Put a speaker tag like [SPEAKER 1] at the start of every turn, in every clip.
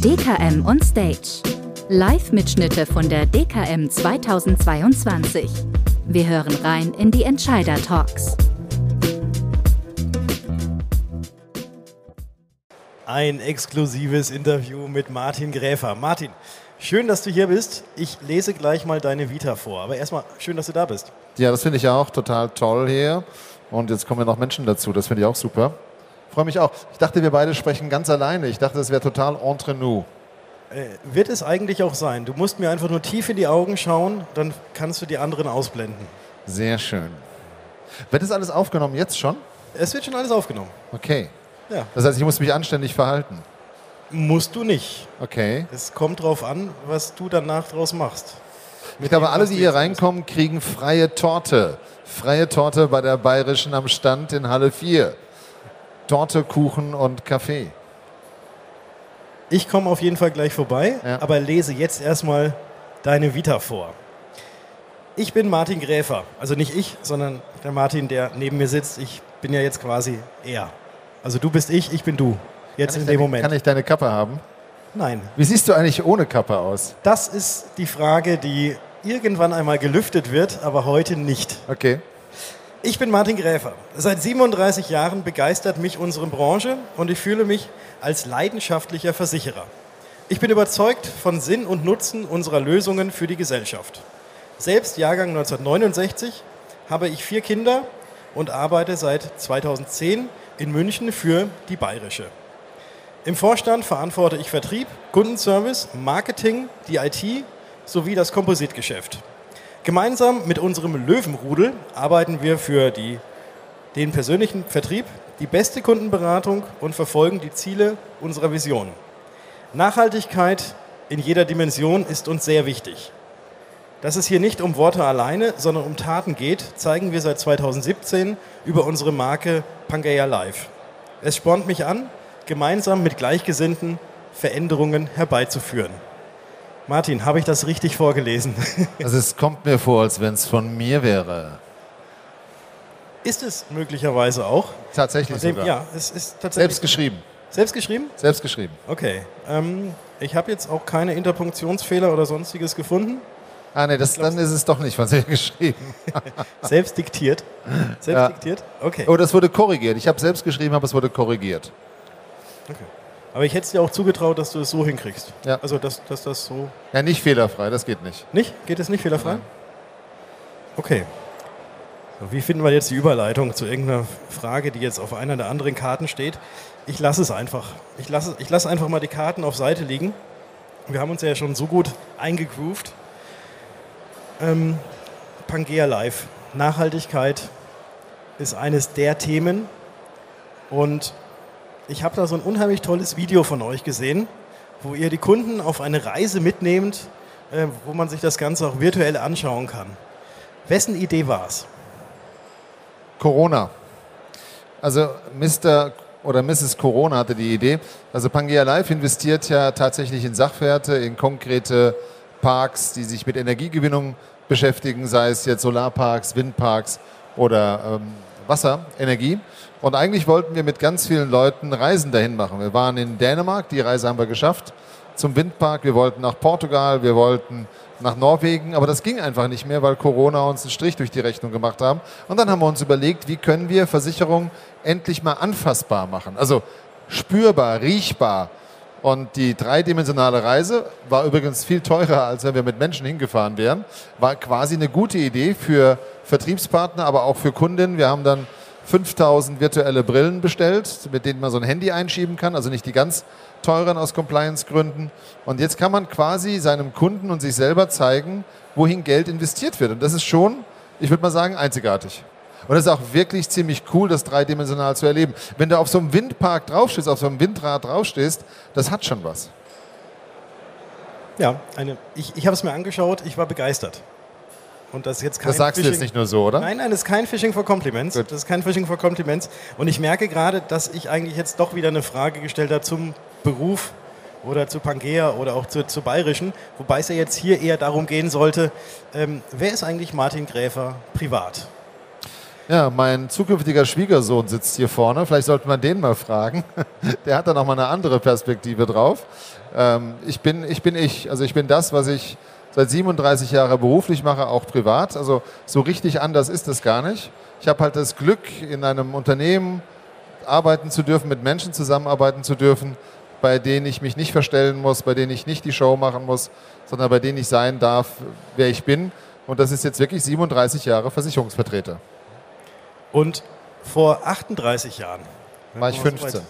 [SPEAKER 1] DKM on Stage. Live-Mitschnitte von der DKM 2022. Wir hören rein in die Entscheider-Talks.
[SPEAKER 2] Ein exklusives Interview mit Martin Gräfer. Martin, schön, dass du hier bist. Ich lese gleich mal deine Vita vor. Aber erstmal schön, dass du da bist.
[SPEAKER 3] Ja, das finde ich auch total toll hier. Und jetzt kommen ja noch Menschen dazu. Das finde ich auch super. Freue mich auch. Ich dachte, wir beide sprechen ganz alleine. Ich dachte, das wäre total entre nous.
[SPEAKER 2] Äh, wird es eigentlich auch sein. Du musst mir einfach nur tief in die Augen schauen, dann kannst du die anderen ausblenden.
[SPEAKER 3] Sehr schön. Wird das alles aufgenommen jetzt schon?
[SPEAKER 2] Es wird schon alles aufgenommen.
[SPEAKER 3] Okay.
[SPEAKER 2] Ja.
[SPEAKER 3] Das heißt, ich muss mich anständig verhalten.
[SPEAKER 2] Musst du nicht.
[SPEAKER 3] Okay.
[SPEAKER 2] Es kommt drauf an, was du danach draus machst.
[SPEAKER 3] Ich glaube, alle, die hier reinkommen, kriegen freie Torte. Freie Torte bei der Bayerischen am Stand in Halle 4. Torte, Kuchen und Kaffee.
[SPEAKER 2] Ich komme auf jeden Fall gleich vorbei,
[SPEAKER 3] Ja.
[SPEAKER 2] aber lese jetzt erstmal deine Vita vor. Ich bin Martin Gräfer. Also nicht ich, sondern der Martin, der neben mir sitzt. Ich bin ja jetzt quasi er. Also du bist ich, ich bin du. Jetzt
[SPEAKER 3] Kann
[SPEAKER 2] in dem
[SPEAKER 3] deine-
[SPEAKER 2] Moment.
[SPEAKER 3] Kann ich deine Kappe haben?
[SPEAKER 2] Nein.
[SPEAKER 3] Wie siehst du eigentlich ohne Kappe aus?
[SPEAKER 2] Das ist die Frage, die irgendwann einmal gelüftet wird, aber heute nicht.
[SPEAKER 3] Okay.
[SPEAKER 2] Ich bin Martin Gräfer. Seit 37 Jahren begeistert mich unsere Branche und ich fühle mich als leidenschaftlicher Versicherer. Ich bin überzeugt von Sinn und Nutzen unserer Lösungen für die Gesellschaft. Selbst Jahrgang 1969 habe ich vier Kinder und arbeite seit 2010 in München für die Bayerische. Im Vorstand verantworte ich Vertrieb, Kundenservice, Marketing, die IT sowie das Kompositgeschäft. Gemeinsam mit unserem Löwenrudel arbeiten wir für die, den persönlichen Vertrieb, die beste Kundenberatung und verfolgen die Ziele unserer Vision. Nachhaltigkeit in jeder Dimension ist uns sehr wichtig. Dass es hier nicht um Worte alleine, sondern um Taten geht, zeigen wir seit 2017 über unsere Marke Pangea Live. Es spornt mich an, gemeinsam mit Gleichgesinnten Veränderungen herbeizuführen. Martin, habe ich das richtig vorgelesen?
[SPEAKER 3] Also es kommt mir vor, als wenn es von mir wäre.
[SPEAKER 2] Ist es möglicherweise auch?
[SPEAKER 3] Tatsächlich
[SPEAKER 2] Dem,
[SPEAKER 3] sogar.
[SPEAKER 2] ja, es ist tatsächlich.
[SPEAKER 3] Selbst geschrieben.
[SPEAKER 2] Selbst geschrieben?
[SPEAKER 3] Selbst geschrieben.
[SPEAKER 2] Okay. Ähm, ich habe jetzt auch keine Interpunktionsfehler oder sonstiges gefunden.
[SPEAKER 3] Ah nee, das, dann ist es doch nicht von dir geschrieben.
[SPEAKER 2] Selbst diktiert. Selbst
[SPEAKER 3] Ja.
[SPEAKER 2] diktiert? Okay.
[SPEAKER 3] Oh, das wurde korrigiert. Ich habe selbst geschrieben, aber es wurde korrigiert.
[SPEAKER 2] Aber ich hätte es dir auch zugetraut, dass du es so hinkriegst.
[SPEAKER 3] Ja.
[SPEAKER 2] Also, dass, dass das so.
[SPEAKER 3] Ja, nicht fehlerfrei, das geht nicht.
[SPEAKER 2] Nicht? Geht es nicht fehlerfrei?
[SPEAKER 3] Nein.
[SPEAKER 2] Okay. So, wie finden wir jetzt die Überleitung zu irgendeiner Frage, die jetzt auf einer der anderen Karten steht? Ich lasse es einfach. Ich lasse, ich lasse einfach mal die Karten auf Seite liegen. Wir haben uns ja schon so gut eingegroovt. Ähm, Pangea Live. Nachhaltigkeit ist eines der Themen. Und ich habe da so ein unheimlich tolles Video von euch gesehen, wo ihr die Kunden auf eine Reise mitnehmt, äh, wo man sich das Ganze auch virtuell anschauen kann. Wessen Idee war es?
[SPEAKER 3] Corona. Also Mr. oder Mrs. Corona hatte die Idee. Also Pangea Live investiert ja tatsächlich in Sachwerte, in konkrete Parks, die sich mit Energiegewinnung beschäftigen, sei es jetzt Solarparks, Windparks oder ähm, Wasserenergie. Und eigentlich wollten wir mit ganz vielen Leuten Reisen dahin machen. Wir waren in Dänemark, die Reise haben wir geschafft, zum Windpark. Wir wollten nach Portugal, wir wollten nach Norwegen, aber das ging einfach nicht mehr, weil Corona uns einen Strich durch die Rechnung gemacht haben. Und dann haben wir uns überlegt, wie können wir Versicherung endlich mal anfassbar machen. Also spürbar, riechbar. Und die dreidimensionale Reise war übrigens viel teurer, als wenn wir mit Menschen hingefahren wären. War quasi eine gute Idee für Vertriebspartner, aber auch für Kunden. Wir haben dann 5000 virtuelle Brillen bestellt, mit denen man so ein Handy einschieben kann, also nicht die ganz teuren aus Compliance-Gründen. Und jetzt kann man quasi seinem Kunden und sich selber zeigen, wohin Geld investiert wird. Und das ist schon, ich würde mal sagen, einzigartig. Und es ist auch wirklich ziemlich cool, das dreidimensional zu erleben. Wenn du auf so einem Windpark draufstehst, auf so einem Windrad draufstehst, das hat schon was.
[SPEAKER 2] Ja, eine, ich, ich habe es mir angeschaut, ich war begeistert. Und das ist jetzt kein
[SPEAKER 3] Das sagst du jetzt nicht nur so, oder?
[SPEAKER 2] Nein, nein, das ist kein Phishing for Compliments.
[SPEAKER 3] Gut.
[SPEAKER 2] Das ist kein Phishing for Compliments. Und ich merke gerade, dass ich eigentlich jetzt doch wieder eine Frage gestellt habe zum Beruf oder zu Pangea oder auch zu, zu Bayerischen, wobei es ja jetzt hier eher darum gehen sollte, ähm, wer ist eigentlich Martin Gräfer privat?
[SPEAKER 3] Ja, mein zukünftiger Schwiegersohn sitzt hier vorne. Vielleicht sollte man den mal fragen. Der hat da nochmal eine andere Perspektive drauf. Ähm, ich, bin, ich bin ich. Also ich bin das, was ich seit 37 Jahren beruflich mache, auch privat. Also so richtig anders ist es gar nicht. Ich habe halt das Glück, in einem Unternehmen arbeiten zu dürfen, mit Menschen zusammenarbeiten zu dürfen, bei denen ich mich nicht verstellen muss, bei denen ich nicht die Show machen muss, sondern bei denen ich sein darf, wer ich bin. Und das ist jetzt wirklich 37 Jahre Versicherungsvertreter.
[SPEAKER 2] Und vor 38 Jahren
[SPEAKER 3] war ich 15.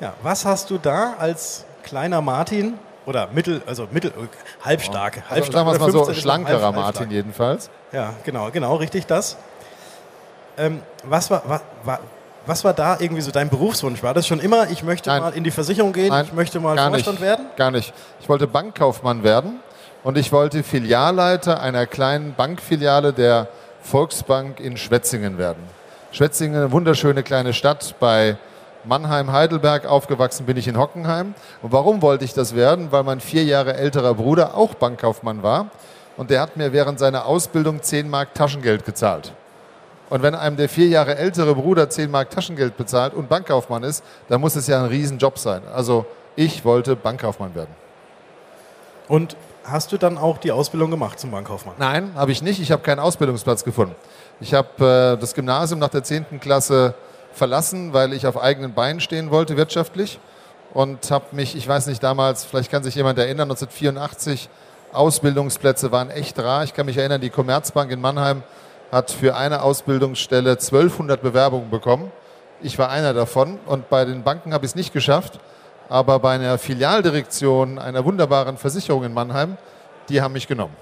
[SPEAKER 2] Ja, was hast du da als kleiner Martin oder mittel, also mittel, halbstark,
[SPEAKER 3] also, halbstark sagen wir mal so, schlankerer halb, Martin jedenfalls.
[SPEAKER 2] Ja, genau, genau, richtig das. Ähm, was war, was, war, was war da irgendwie so dein Berufswunsch? War das schon immer, ich möchte Nein. mal in die Versicherung gehen, Nein, ich möchte mal Vorstand
[SPEAKER 3] nicht,
[SPEAKER 2] werden?
[SPEAKER 3] Gar nicht. Ich wollte Bankkaufmann werden und ich wollte Filialleiter einer kleinen Bankfiliale der Volksbank in Schwetzingen werden. Schwetzingen, eine wunderschöne kleine Stadt bei Mannheim, Heidelberg. Aufgewachsen bin ich in Hockenheim. Und warum wollte ich das werden? Weil mein vier Jahre älterer Bruder auch Bankkaufmann war. Und der hat mir während seiner Ausbildung 10 Mark Taschengeld gezahlt. Und wenn einem der vier Jahre ältere Bruder 10 Mark Taschengeld bezahlt und Bankkaufmann ist, dann muss es ja ein Riesenjob sein. Also ich wollte Bankkaufmann werden.
[SPEAKER 2] Und hast du dann auch die Ausbildung gemacht zum Bankkaufmann?
[SPEAKER 3] Nein, habe ich nicht. Ich habe keinen Ausbildungsplatz gefunden. Ich habe äh, das Gymnasium nach der 10. Klasse verlassen, weil ich auf eigenen Beinen stehen wollte wirtschaftlich und habe mich, ich weiß nicht damals, vielleicht kann sich jemand erinnern, 1984 Ausbildungsplätze waren echt rar. Ich kann mich erinnern, die Commerzbank in Mannheim hat für eine Ausbildungsstelle 1200 Bewerbungen bekommen. Ich war einer davon und bei den Banken habe ich es nicht geschafft. Aber bei einer Filialdirektion einer wunderbaren Versicherung in Mannheim, die haben mich genommen.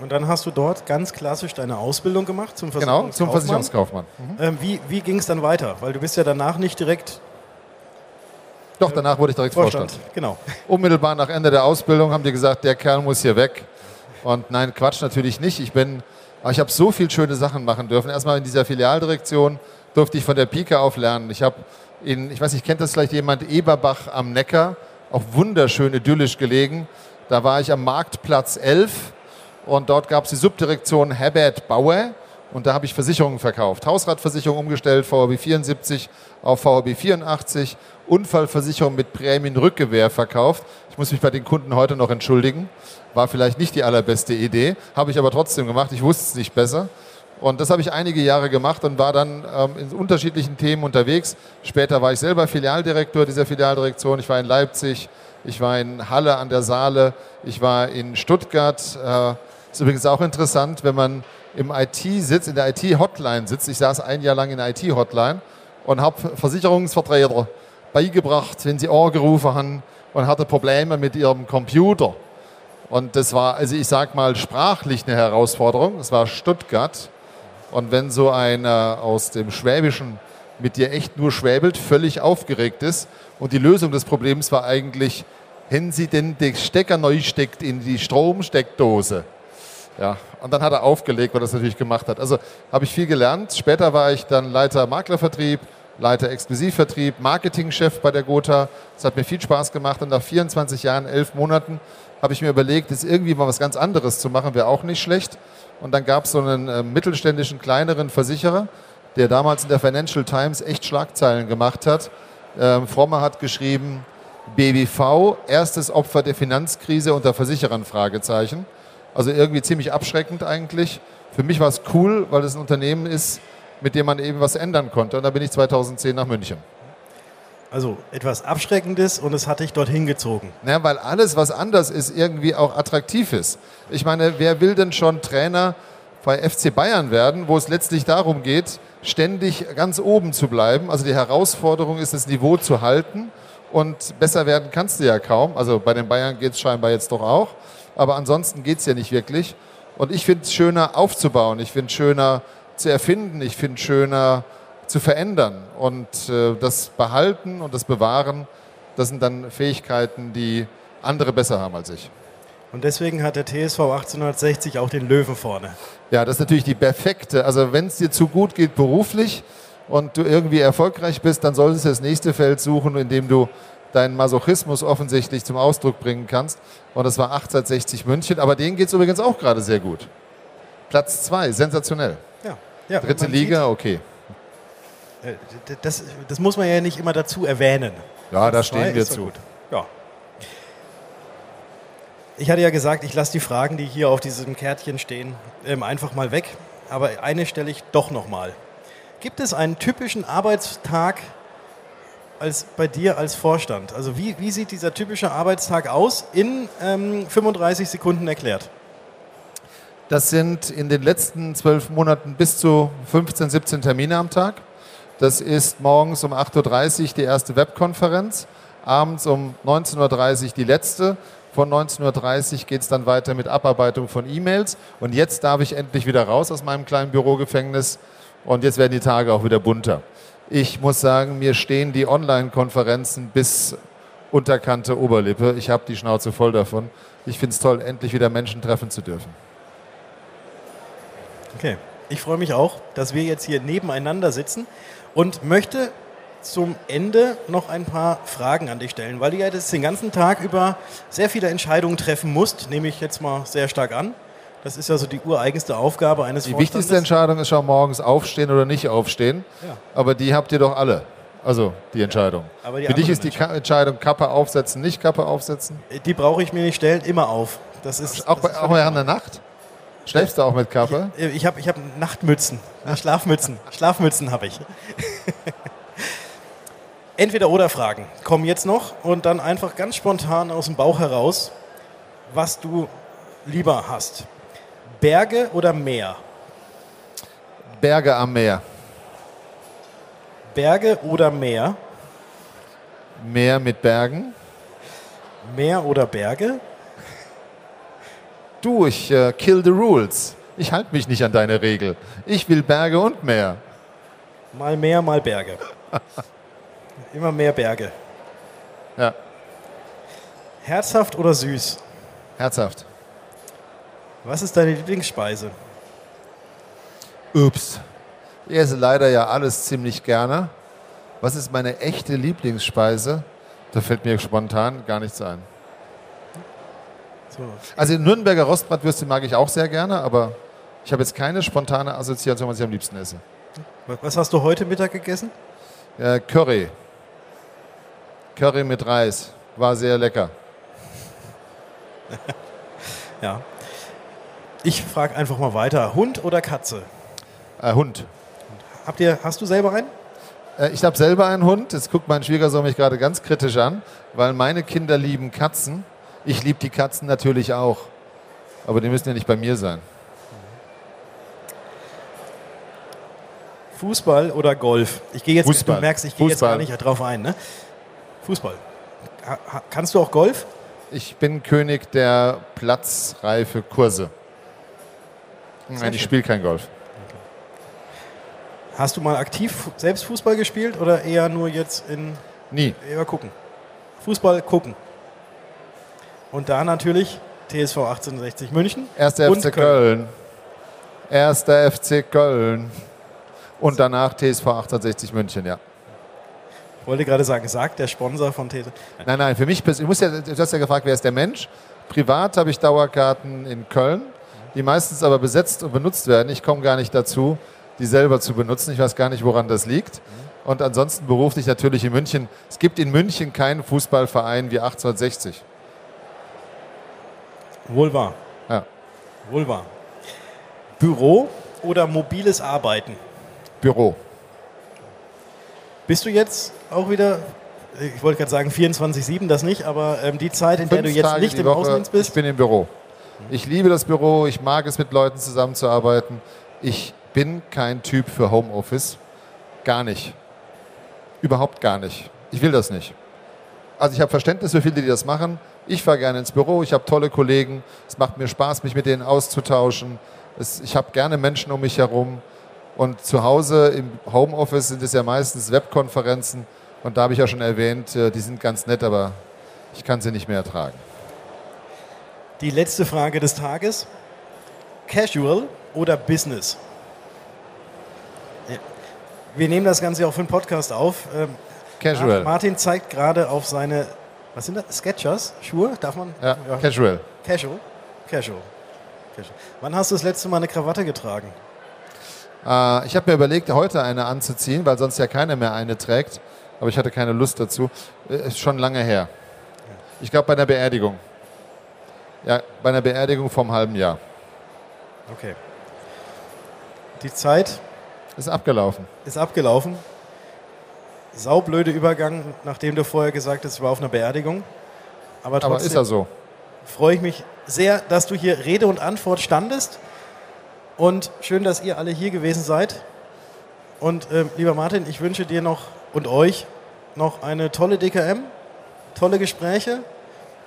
[SPEAKER 2] Und dann hast du dort ganz klassisch deine Ausbildung gemacht
[SPEAKER 3] zum Versicherungskaufmann. Genau, zum Versicherungskaufmann.
[SPEAKER 2] Mhm. Ähm, wie wie ging es dann weiter? Weil du bist ja danach nicht direkt...
[SPEAKER 3] Doch, danach wurde ich direkt Vorstand. Vorstand.
[SPEAKER 2] Genau.
[SPEAKER 3] Unmittelbar nach Ende der Ausbildung haben die gesagt, der Kerl muss hier weg. Und nein, Quatsch natürlich nicht. Ich bin, ich habe so viele schöne Sachen machen dürfen. Erstmal in dieser Filialdirektion durfte ich von der Pike auf lernen. Ich habe in, ich weiß nicht, kennt das vielleicht jemand, Eberbach am Neckar, auch wunderschön idyllisch gelegen. Da war ich am Marktplatz 11 und dort gab es die Subdirektion Herbert Bauer und da habe ich Versicherungen verkauft. Hausratversicherung umgestellt, VHB 74 auf VHB 84, Unfallversicherung mit Prämienrückgewehr verkauft. Ich muss mich bei den Kunden heute noch entschuldigen. War vielleicht nicht die allerbeste Idee, habe ich aber trotzdem gemacht. Ich wusste es nicht besser. Und das habe ich einige Jahre gemacht und war dann ähm, in unterschiedlichen Themen unterwegs. Später war ich selber Filialdirektor dieser Filialdirektion. Ich war in Leipzig, ich war in Halle an der Saale, ich war in Stuttgart. Äh, ist übrigens auch interessant, wenn man im IT sitzt, in der IT-Hotline sitzt. Ich saß ein Jahr lang in der IT-Hotline und habe Versicherungsvertreter beigebracht, wenn sie angerufen haben und hatte Probleme mit ihrem Computer. Und das war, also ich sag mal, sprachlich eine Herausforderung. Das war Stuttgart. Und wenn so einer aus dem Schwäbischen mit dir echt nur schwäbelt, völlig aufgeregt ist und die Lösung des Problems war eigentlich, wenn sie denn den Stecker neu steckt in die Stromsteckdose. Ja, und dann hat er aufgelegt, weil er das natürlich gemacht hat. Also habe ich viel gelernt. Später war ich dann Leiter Maklervertrieb, Leiter Exklusivvertrieb, Marketingchef bei der Gotha. Das hat mir viel Spaß gemacht und nach 24 Jahren, elf Monaten habe ich mir überlegt, jetzt irgendwie mal was ganz anderes zu machen, wäre auch nicht schlecht. Und dann gab es so einen äh, mittelständischen, kleineren Versicherer, der damals in der Financial Times echt Schlagzeilen gemacht hat. Ähm, Frommer hat geschrieben, BBV, erstes Opfer der Finanzkrise unter Versicherern, Fragezeichen. Also irgendwie ziemlich abschreckend eigentlich. Für mich war es cool, weil es ein Unternehmen ist, mit dem man eben was ändern konnte. Und da bin ich 2010 nach München.
[SPEAKER 2] Also etwas Abschreckendes und es hat dich dorthin gezogen.
[SPEAKER 3] Ja, weil alles, was anders ist, irgendwie auch attraktiv ist. Ich meine, wer will denn schon Trainer bei FC Bayern werden, wo es letztlich darum geht, ständig ganz oben zu bleiben? Also die Herausforderung ist, das Niveau zu halten und besser werden kannst du ja kaum. Also bei den Bayern geht es scheinbar jetzt doch auch. Aber ansonsten geht es ja nicht wirklich. Und ich finde es schöner aufzubauen. Ich finde es schöner zu erfinden. Ich finde es schöner zu verändern. Und äh, das Behalten und das Bewahren, das sind dann Fähigkeiten, die andere besser haben als ich.
[SPEAKER 2] Und deswegen hat der TSV 1860 auch den Löwen vorne.
[SPEAKER 3] Ja, das ist natürlich die perfekte. Also wenn es dir zu gut geht beruflich und du irgendwie erfolgreich bist, dann solltest du das nächste Feld suchen, in dem du deinen Masochismus offensichtlich zum Ausdruck bringen kannst. Und das war 1860 München. Aber denen geht es übrigens auch gerade sehr gut. Platz zwei, sensationell.
[SPEAKER 2] Ja. Ja,
[SPEAKER 3] Dritte Liga, okay.
[SPEAKER 2] Sieht, d- das, das muss man ja nicht immer dazu erwähnen.
[SPEAKER 3] Ja, da stehen wir zu.
[SPEAKER 2] gut. Ja. Ich hatte ja gesagt, ich lasse die Fragen, die hier auf diesem Kärtchen stehen, ähm, einfach mal weg. Aber eine stelle ich doch noch mal. Gibt es einen typischen Arbeitstag als bei dir als Vorstand? Also wie, wie sieht dieser typische Arbeitstag aus? In ähm, 35 Sekunden erklärt.
[SPEAKER 3] Das sind in den letzten zwölf Monaten bis zu 15, 17 Termine am Tag. Das ist morgens um 8.30 Uhr die erste Webkonferenz, abends um 19.30 Uhr die letzte. Von 19.30 Uhr geht es dann weiter mit Abarbeitung von E-Mails. Und jetzt darf ich endlich wieder raus aus meinem kleinen Bürogefängnis. Und jetzt werden die Tage auch wieder bunter. Ich muss sagen, mir stehen die Online-Konferenzen bis Unterkante Oberlippe. Ich habe die Schnauze voll davon. Ich finde es toll, endlich wieder Menschen treffen zu dürfen.
[SPEAKER 2] Okay. Ich freue mich auch, dass wir jetzt hier nebeneinander sitzen und möchte zum Ende noch ein paar Fragen an dich stellen, weil du ja jetzt den ganzen Tag über sehr viele Entscheidungen treffen musst, nehme ich jetzt mal sehr stark an. Das ist ja so die ureigenste Aufgabe eines
[SPEAKER 3] Die
[SPEAKER 2] Vorstandes.
[SPEAKER 3] wichtigste Entscheidung ist schon morgens aufstehen oder nicht aufstehen.
[SPEAKER 2] Ja.
[SPEAKER 3] Aber die habt ihr doch alle. Also die Entscheidung.
[SPEAKER 2] aber die
[SPEAKER 3] Für dich ist die Ka Entscheidung Kappe aufsetzen, nicht Kappe aufsetzen.
[SPEAKER 2] Die brauche ich mir nicht stellen, immer auf. Das ist,
[SPEAKER 3] Auch,
[SPEAKER 2] das
[SPEAKER 3] bei,
[SPEAKER 2] ist
[SPEAKER 3] auch während der Nacht? Schläfst du auch mit Kappe?
[SPEAKER 2] Ich habe ich hab Nachtmützen, Schlafmützen. Schlafmützen habe ich. Entweder oder Fragen kommen jetzt noch und dann einfach ganz spontan aus dem Bauch heraus, was du lieber hast. Berge oder Meer?
[SPEAKER 3] Berge am Meer.
[SPEAKER 2] Berge oder Meer?
[SPEAKER 3] Meer mit Bergen.
[SPEAKER 2] Meer oder Berge?
[SPEAKER 3] Du, ich äh, kill the rules. Ich halte mich nicht an deine Regel. Ich will Berge und Meer.
[SPEAKER 2] Mal Meer, mal Berge. Immer mehr Berge.
[SPEAKER 3] Ja,
[SPEAKER 2] Herzhaft oder süß?
[SPEAKER 3] herzhaft.
[SPEAKER 2] Was ist deine Lieblingsspeise?
[SPEAKER 3] Ups. Ich esse leider ja alles ziemlich gerne. Was ist meine echte Lieblingsspeise? Da fällt mir spontan gar nichts ein.
[SPEAKER 2] So.
[SPEAKER 3] Also Nürnberger Rostbratwürste mag ich auch sehr gerne, aber ich habe jetzt keine spontane Assoziation, was ich am liebsten esse.
[SPEAKER 2] Was hast du heute Mittag gegessen?
[SPEAKER 3] Äh, Curry. Curry mit Reis. War sehr lecker.
[SPEAKER 2] Ja. Ich frage einfach mal weiter. Hund oder Katze?
[SPEAKER 3] Äh, Hund.
[SPEAKER 2] Habt ihr, hast du selber einen?
[SPEAKER 3] Äh, ich habe selber einen Hund. Jetzt guckt mein Schwiegersohn mich gerade ganz kritisch an, weil meine Kinder lieben Katzen. Ich liebe die Katzen natürlich auch. Aber die müssen ja nicht bei mir sein.
[SPEAKER 2] Fußball oder Golf? Ich gehe jetzt,
[SPEAKER 3] Fußball.
[SPEAKER 2] du merkst, ich gehe jetzt gar nicht drauf ein. Ne? Fußball. Ha, kannst du auch Golf?
[SPEAKER 3] Ich bin König der platzreife Kurse. Nein,
[SPEAKER 2] Sehr
[SPEAKER 3] ich
[SPEAKER 2] schön.
[SPEAKER 3] spiele kein Golf.
[SPEAKER 2] Hast du mal aktiv selbst Fußball gespielt oder eher nur jetzt in
[SPEAKER 3] Nie.
[SPEAKER 2] eher gucken? Fußball gucken. Und da natürlich TSV 1860 München.
[SPEAKER 3] Erster FC Köln. Erster FC Köln. Und danach TSV 1860 München, ja.
[SPEAKER 2] Ich wollte gerade sagen, sagt der Sponsor von TSV.
[SPEAKER 3] Nein, nein, für mich, ich muss ja, du hast ja gefragt, wer ist der Mensch? Privat habe ich Dauerkarten in Köln, die meistens aber besetzt und benutzt werden. Ich komme gar nicht dazu, die selber zu benutzen. Ich weiß gar nicht, woran das liegt. Und ansonsten beruflich natürlich in München. Es gibt in München keinen Fußballverein wie 1860.
[SPEAKER 2] Wohl wahr.
[SPEAKER 3] Ja.
[SPEAKER 2] Wohl wahr. Büro oder mobiles Arbeiten?
[SPEAKER 3] Büro.
[SPEAKER 2] Bist du jetzt auch wieder, ich wollte gerade sagen 24-7, das nicht, aber ähm, die Zeit, in der du jetzt
[SPEAKER 3] Tage
[SPEAKER 2] nicht
[SPEAKER 3] die
[SPEAKER 2] im
[SPEAKER 3] Woche,
[SPEAKER 2] Außendienst
[SPEAKER 3] Ich
[SPEAKER 2] bist?
[SPEAKER 3] bin im Büro. Ich liebe das Büro, ich mag es mit Leuten zusammenzuarbeiten. Ich bin kein Typ für Homeoffice. Gar nicht. Überhaupt gar nicht. Ich will das nicht. Also ich habe Verständnis für viele, die das machen. Ich fahre gerne ins Büro, ich habe tolle Kollegen. Es macht mir Spaß, mich mit denen auszutauschen. Es, ich habe gerne Menschen um mich herum. Und zu Hause im Homeoffice sind es ja meistens Webkonferenzen. Und da habe ich ja schon erwähnt, äh, die sind ganz nett, aber ich kann sie nicht mehr ertragen.
[SPEAKER 2] Die letzte Frage des Tages. Casual oder Business? Wir nehmen das Ganze auch für den Podcast auf. Ähm,
[SPEAKER 3] Casual.
[SPEAKER 2] Martin zeigt gerade auf seine, was sind das? Sketchers? Schuhe? Darf man?
[SPEAKER 3] Ja, casual.
[SPEAKER 2] Casual? Casual. Casual. Wann hast du das letzte Mal eine Krawatte getragen?
[SPEAKER 3] Äh, ich habe mir überlegt, heute eine anzuziehen, weil sonst ja keiner mehr eine trägt. Aber ich hatte keine Lust dazu. Äh, ist schon lange her. Ich glaube bei einer Beerdigung. Ja, bei einer Beerdigung vom halben Jahr.
[SPEAKER 2] Okay. Die Zeit
[SPEAKER 3] ist abgelaufen.
[SPEAKER 2] Ist abgelaufen. Saublöde Übergang, nachdem du vorher gesagt hast, ich war auf einer Beerdigung. Aber, trotzdem
[SPEAKER 3] Aber ist er so.
[SPEAKER 2] Freue ich mich sehr, dass du hier Rede und Antwort standest. Und schön, dass ihr alle hier gewesen seid. Und äh, lieber Martin, ich wünsche dir noch und euch noch eine tolle DKM, tolle Gespräche,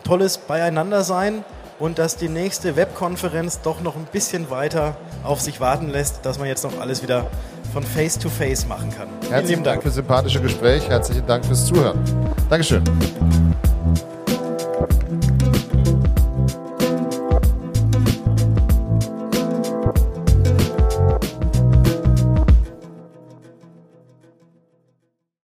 [SPEAKER 2] tolles Beieinandersein und dass die nächste Webkonferenz doch noch ein bisschen weiter auf sich warten lässt, dass man jetzt noch alles wieder von Face to Face machen kann.
[SPEAKER 3] Herzlichen Dank für das sympathische Gespräch, herzlichen Dank fürs Zuhören. Dankeschön.